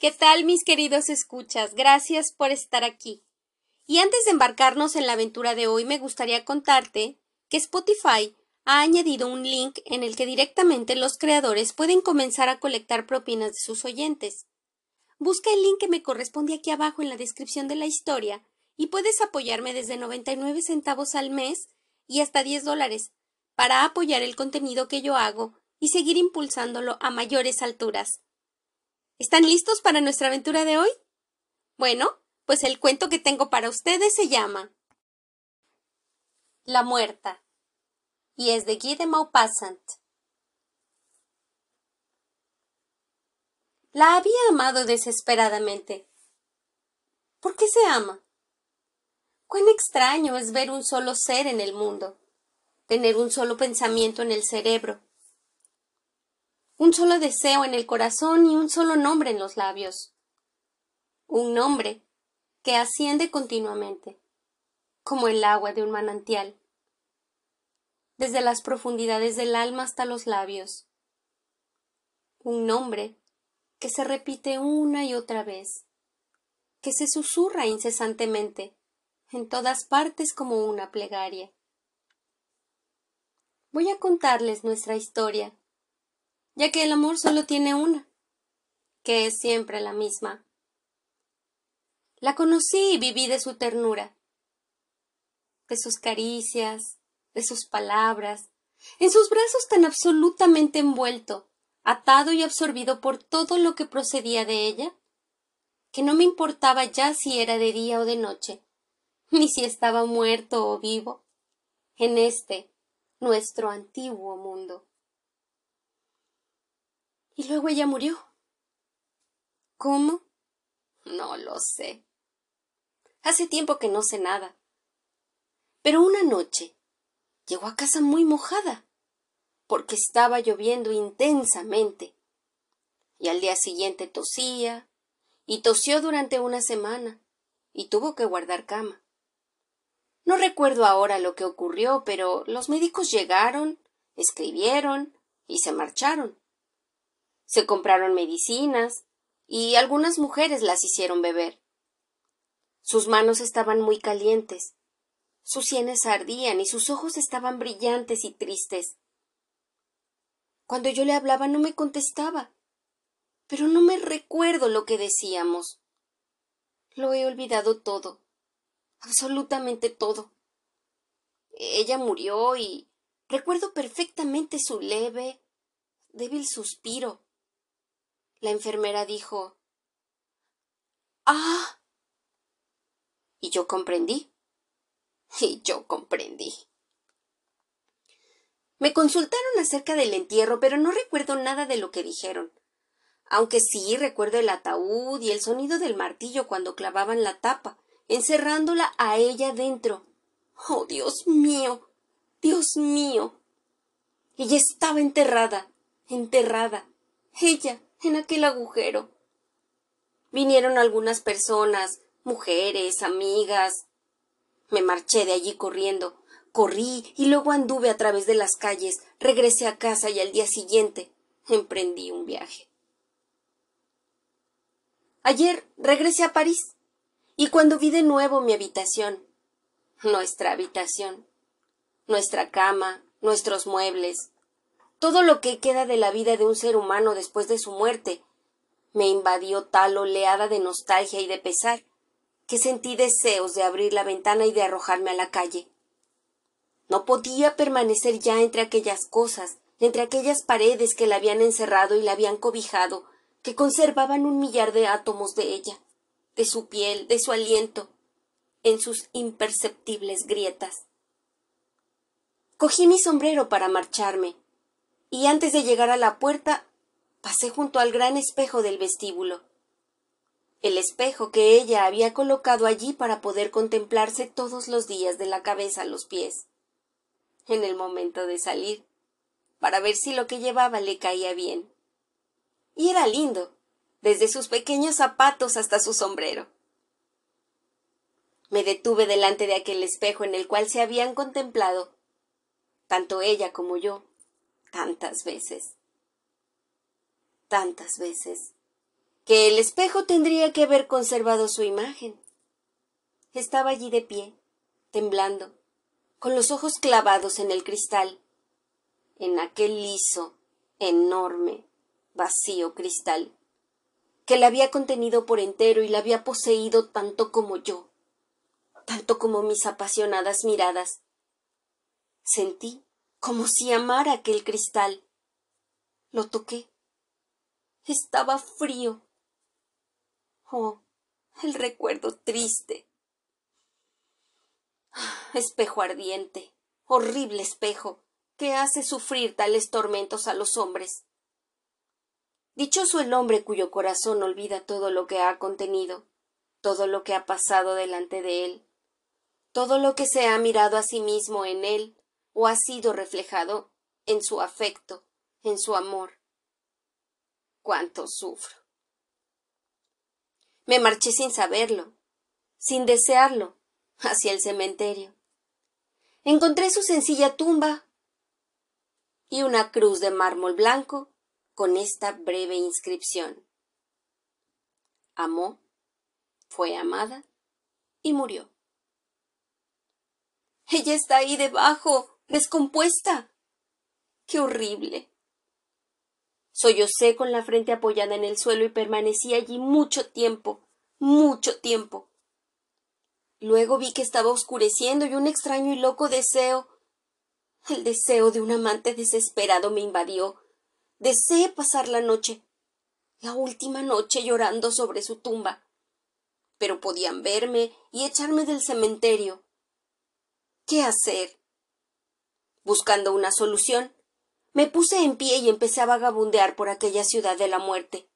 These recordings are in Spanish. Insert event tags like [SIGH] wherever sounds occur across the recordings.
¿Qué tal, mis queridos escuchas? Gracias por estar aquí. Y antes de embarcarnos en la aventura de hoy, me gustaría contarte que Spotify ha añadido un link en el que directamente los creadores pueden comenzar a colectar propinas de sus oyentes. Busca el link que me corresponde aquí abajo en la descripción de la historia y puedes apoyarme desde 99 centavos al mes y hasta 10 dólares para apoyar el contenido que yo hago y seguir impulsándolo a mayores alturas. ¿Están listos para nuestra aventura de hoy? Bueno, pues el cuento que tengo para ustedes se llama La muerta y es de Guy de Maupassant. La había amado desesperadamente. ¿Por qué se ama? Cuán extraño es ver un solo ser en el mundo, tener un solo pensamiento en el cerebro, un solo deseo en el corazón y un solo nombre en los labios. Un nombre que asciende continuamente, como el agua de un manantial, desde las profundidades del alma hasta los labios. Un nombre que se repite una y otra vez, que se susurra incesantemente en todas partes como una plegaria. Voy a contarles nuestra historia ya que el amor solo tiene una, que es siempre la misma. La conocí y viví de su ternura, de sus caricias, de sus palabras, en sus brazos tan absolutamente envuelto, atado y absorbido por todo lo que procedía de ella, que no me importaba ya si era de día o de noche, ni si estaba muerto o vivo, en este nuestro antiguo mundo. Y luego ella murió. ¿Cómo? No lo sé. Hace tiempo que no sé nada. Pero una noche llegó a casa muy mojada, porque estaba lloviendo intensamente. Y al día siguiente tosía, y tosió durante una semana, y tuvo que guardar cama. No recuerdo ahora lo que ocurrió, pero los médicos llegaron, escribieron y se marcharon. Se compraron medicinas y algunas mujeres las hicieron beber. Sus manos estaban muy calientes, sus sienes ardían y sus ojos estaban brillantes y tristes. Cuando yo le hablaba no me contestaba, pero no me recuerdo lo que decíamos. Lo he olvidado todo, absolutamente todo. Ella murió y recuerdo perfectamente su leve, débil suspiro, la enfermera dijo Ah. Y yo comprendí. [LAUGHS] Y yo comprendí. Me consultaron acerca del entierro, pero no recuerdo nada de lo que dijeron. Aunque sí recuerdo el ataúd y el sonido del martillo cuando clavaban la tapa, encerrándola a ella dentro. Oh, Dios mío. Dios mío. Ella estaba enterrada, enterrada. Ella, en aquel agujero. Vinieron algunas personas, mujeres, amigas. Me marché de allí corriendo. Corrí y luego anduve a través de las calles, regresé a casa y al día siguiente emprendí un viaje. Ayer regresé a París y cuando vi de nuevo mi habitación, nuestra habitación, nuestra cama, nuestros muebles, todo lo que queda de la vida de un ser humano después de su muerte. Me invadió tal oleada de nostalgia y de pesar que sentí deseos de abrir la ventana y de arrojarme a la calle. No podía permanecer ya entre aquellas cosas, entre aquellas paredes que la habían encerrado y la habían cobijado, que conservaban un millar de átomos de ella, de su piel, de su aliento, en sus imperceptibles grietas. Cogí mi sombrero para marcharme, y antes de llegar a la puerta pasé junto al gran espejo del vestíbulo. El espejo que ella había colocado allí para poder contemplarse todos los días de la cabeza a los pies. En el momento de salir, para ver si lo que llevaba le caía bien. Y era lindo, desde sus pequeños zapatos hasta su sombrero. Me detuve delante de aquel espejo en el cual se habían contemplado, tanto ella como yo, tantas veces, tantas veces, que el espejo tendría que haber conservado su imagen. Estaba allí de pie, temblando, con los ojos clavados en el cristal, en aquel liso, enorme, vacío cristal, que la había contenido por entero y la había poseído tanto como yo, tanto como mis apasionadas miradas. Sentí como si amara aquel cristal. Lo toqué. Estaba frío, Oh, el recuerdo triste. [SIGHS] Espejo ardiente, horrible espejo, que hace sufrir tales tormentos a los hombres. Dichoso el hombre cuyo corazón olvida todo lo que ha contenido, todo lo que ha pasado delante de él, todo lo que se ha mirado a sí mismo en él o ha sido reflejado en su afecto, en su amor. Cuánto sufro. Me marché sin saberlo, sin desearlo, hacia el cementerio. Encontré su sencilla tumba y una cruz de mármol blanco con esta breve inscripción. Amó, fue amada y murió. Ella está ahí debajo, descompuesta. ¡Qué horrible! Sollocé con la frente apoyada en el suelo y permanecí allí mucho tiempo, mucho tiempo. Luego vi que estaba oscureciendo y un extraño y loco deseo, el deseo de un amante desesperado me invadió. Deseé pasar la noche, la última noche llorando sobre su tumba. Pero podían verme y echarme del cementerio. ¿Qué hacer? Buscando una solución, me puse en pie y empecé a vagabundear por aquella ciudad de la muerte.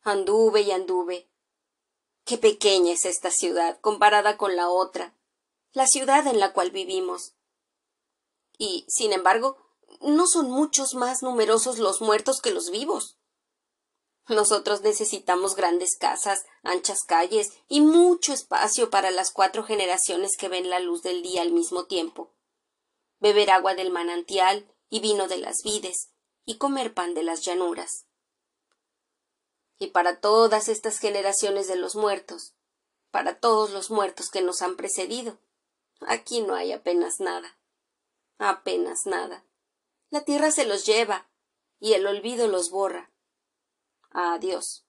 Anduve y anduve. Qué pequeña es esta ciudad comparada con la otra, la ciudad en la cual vivimos. Y, sin embargo, no son muchos más numerosos los muertos que los vivos. Nosotros necesitamos grandes casas, anchas calles y mucho espacio para las cuatro generaciones que ven la luz del día al mismo tiempo. Beber agua del manantial, y vino de las vides, y comer pan de las llanuras. Y para todas estas generaciones de los muertos, para todos los muertos que nos han precedido, aquí no hay apenas nada, apenas nada. La tierra se los lleva, y el olvido los borra. Adiós.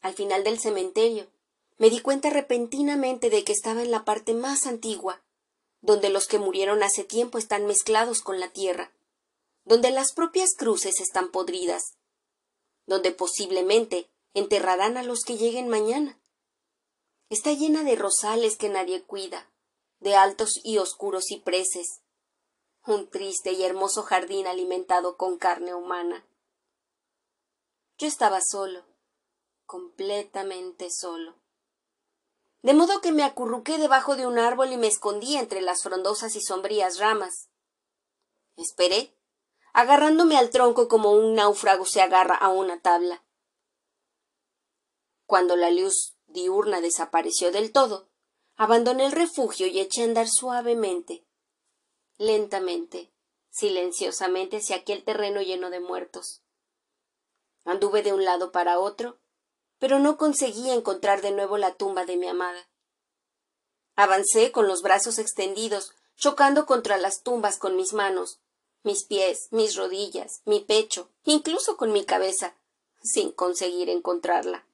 Al final del cementerio, me di cuenta repentinamente de que estaba en la parte más antigua, donde los que murieron hace tiempo están mezclados con la tierra, donde las propias cruces están podridas, donde posiblemente enterrarán a los que lleguen mañana. Está llena de rosales que nadie cuida, de altos y oscuros cipreses, un triste y hermoso jardín alimentado con carne humana. Yo estaba solo, completamente solo de modo que me acurruqué debajo de un árbol y me escondí entre las frondosas y sombrías ramas. Esperé, agarrándome al tronco como un náufrago se agarra a una tabla. Cuando la luz diurna desapareció del todo, abandoné el refugio y eché a andar suavemente, lentamente, silenciosamente hacia aquel terreno lleno de muertos. Anduve de un lado para otro, pero no conseguí encontrar de nuevo la tumba de mi amada. Avancé con los brazos extendidos, chocando contra las tumbas con mis manos, mis pies, mis rodillas, mi pecho, incluso con mi cabeza, sin conseguir encontrarla.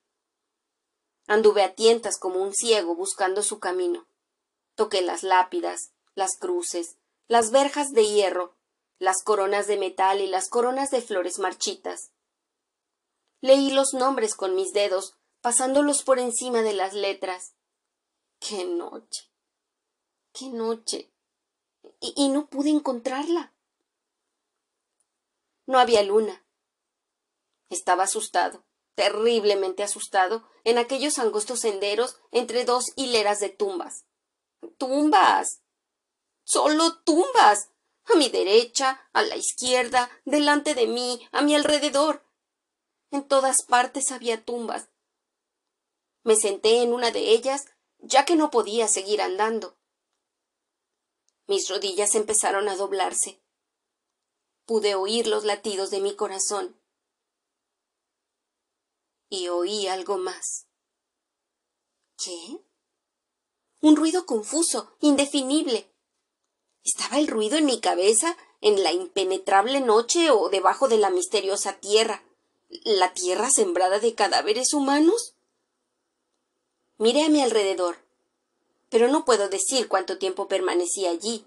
Anduve a tientas como un ciego buscando su camino. Toqué las lápidas, las cruces, las verjas de hierro, las coronas de metal y las coronas de flores marchitas. Leí los nombres con mis dedos, pasándolos por encima de las letras. ¡Qué noche! ¡Qué noche! Y, no pude encontrarla. No había luna. Estaba asustado, terriblemente asustado, en aquellos angostos senderos entre dos hileras de tumbas. ¡Tumbas! ¡Solo tumbas! A mi derecha, a la izquierda, delante de mí, a mi alrededor. En todas partes había tumbas. Me senté en una de ellas, ya que no podía seguir andando. Mis rodillas empezaron a doblarse. Pude oír los latidos de mi corazón. Y oí algo más. ¿Qué? Un ruido confuso, indefinible. ¿Estaba el ruido en mi cabeza, en la impenetrable noche o debajo de la misteriosa tierra? ¿La tierra sembrada de cadáveres humanos? Miré a mi alrededor, pero no puedo decir cuánto tiempo permanecí allí.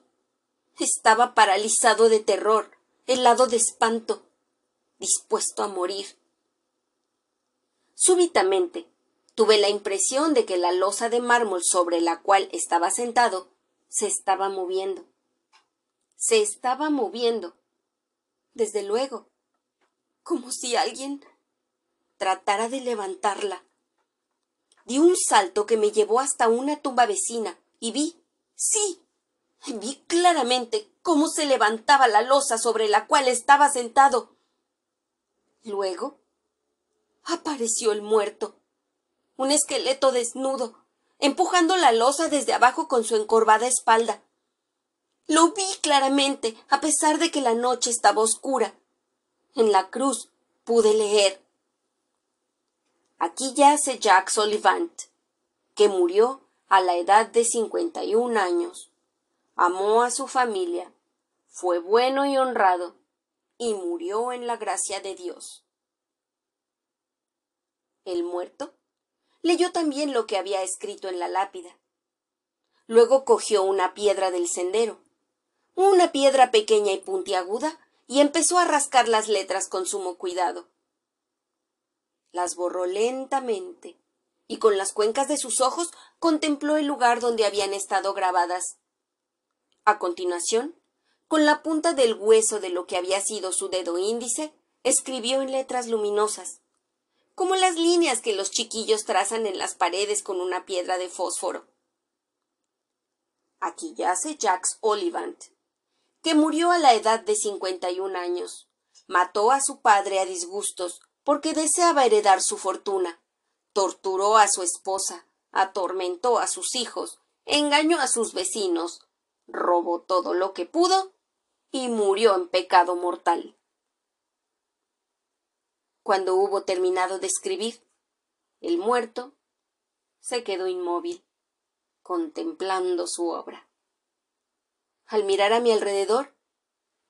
Estaba paralizado de terror, helado de espanto, dispuesto a morir. Súbitamente tuve la impresión de que la losa de mármol sobre la cual estaba sentado se estaba moviendo. Se estaba moviendo. Desde luego, como si alguien tratara de levantarla. Di un salto que me llevó hasta una tumba vecina y vi, sí, vi claramente cómo se levantaba la losa sobre la cual estaba sentado. Luego apareció el muerto, un esqueleto desnudo, empujando la losa desde abajo con su encorvada espalda. Lo vi claramente, a pesar de que la noche estaba oscura. En la cruz pude leer Aquí yace Jack Sullivan, que murió a la edad de cincuenta y un años. Amó a su familia, fue bueno y honrado, y murió en la gracia de Dios. El muerto leyó también lo que había escrito en la lápida. Luego cogió una piedra del sendero, una piedra pequeña y puntiaguda, y empezó a rascar las letras con sumo cuidado las borró lentamente y con las cuencas de sus ojos contempló el lugar donde habían estado grabadas. A continuación, con la punta del hueso de lo que había sido su dedo índice, escribió en letras luminosas, como las líneas que los chiquillos trazan en las paredes con una piedra de fósforo. Aquí yace Jacques Olivant, que murió a la edad de cincuenta y un años. Mató a su padre a disgustos, porque deseaba heredar su fortuna. Torturó a su esposa, atormentó a sus hijos, engañó a sus vecinos, robó todo lo que pudo y murió en pecado mortal. Cuando hubo terminado de escribir, el muerto se quedó inmóvil, contemplando su obra. Al mirar a mi alrededor,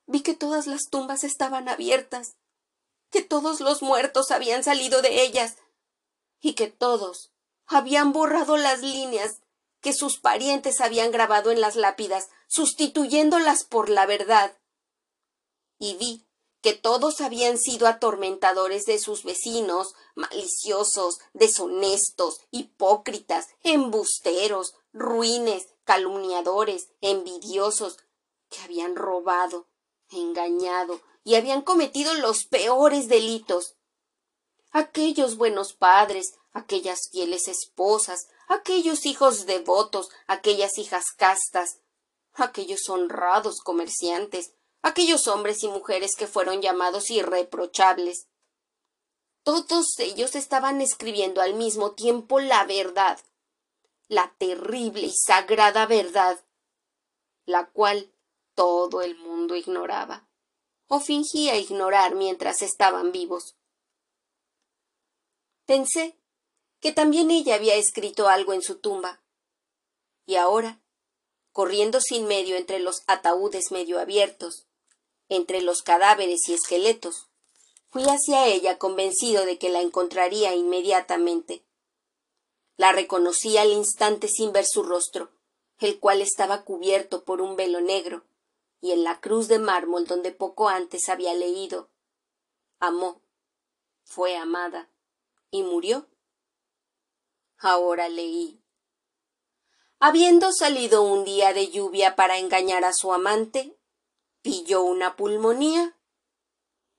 vi que todas las tumbas estaban abiertas que todos los muertos habían salido de ellas y que todos habían borrado las líneas que sus parientes habían grabado en las lápidas, sustituyéndolas por la verdad. Y vi que todos habían sido atormentadores de sus vecinos, maliciosos, deshonestos, hipócritas, embusteros, ruines, calumniadores, envidiosos, que habían robado, engañado, y habían cometido los peores delitos. Aquellos buenos padres, aquellas fieles esposas, aquellos hijos devotos, aquellas hijas castas, aquellos honrados comerciantes, aquellos hombres y mujeres que fueron llamados irreprochables. Todos ellos estaban escribiendo al mismo tiempo la verdad, la terrible y sagrada verdad, la cual todo el mundo ignoraba o fingía ignorar mientras estaban vivos. Pensé que también ella había escrito algo en su tumba. Y ahora, corriendo sin medio entre los ataúdes medio abiertos, entre los cadáveres y esqueletos, fui hacia ella convencido de que la encontraría inmediatamente. La reconocí al instante sin ver su rostro, el cual estaba cubierto por un velo negro, y en la cruz de mármol donde poco antes había leído amó, fue amada y murió. Ahora leí. Habiendo salido un día de lluvia para engañar a su amante, pilló una pulmonía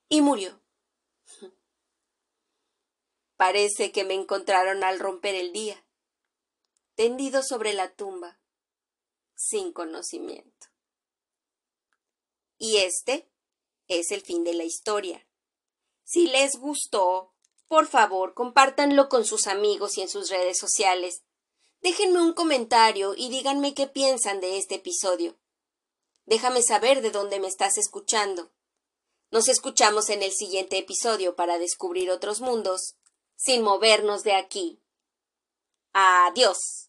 y murió. Parece que me encontraron al romper el día, tendido sobre la tumba, sin conocimiento. Y este es el fin de la historia. Si les gustó, por favor, compártanlo con sus amigos y en sus redes sociales. Déjenme un comentario y díganme qué piensan de este episodio. Déjame saber de dónde me estás escuchando. Nos escuchamos en el siguiente episodio para descubrir otros mundos sin movernos de aquí. Adiós.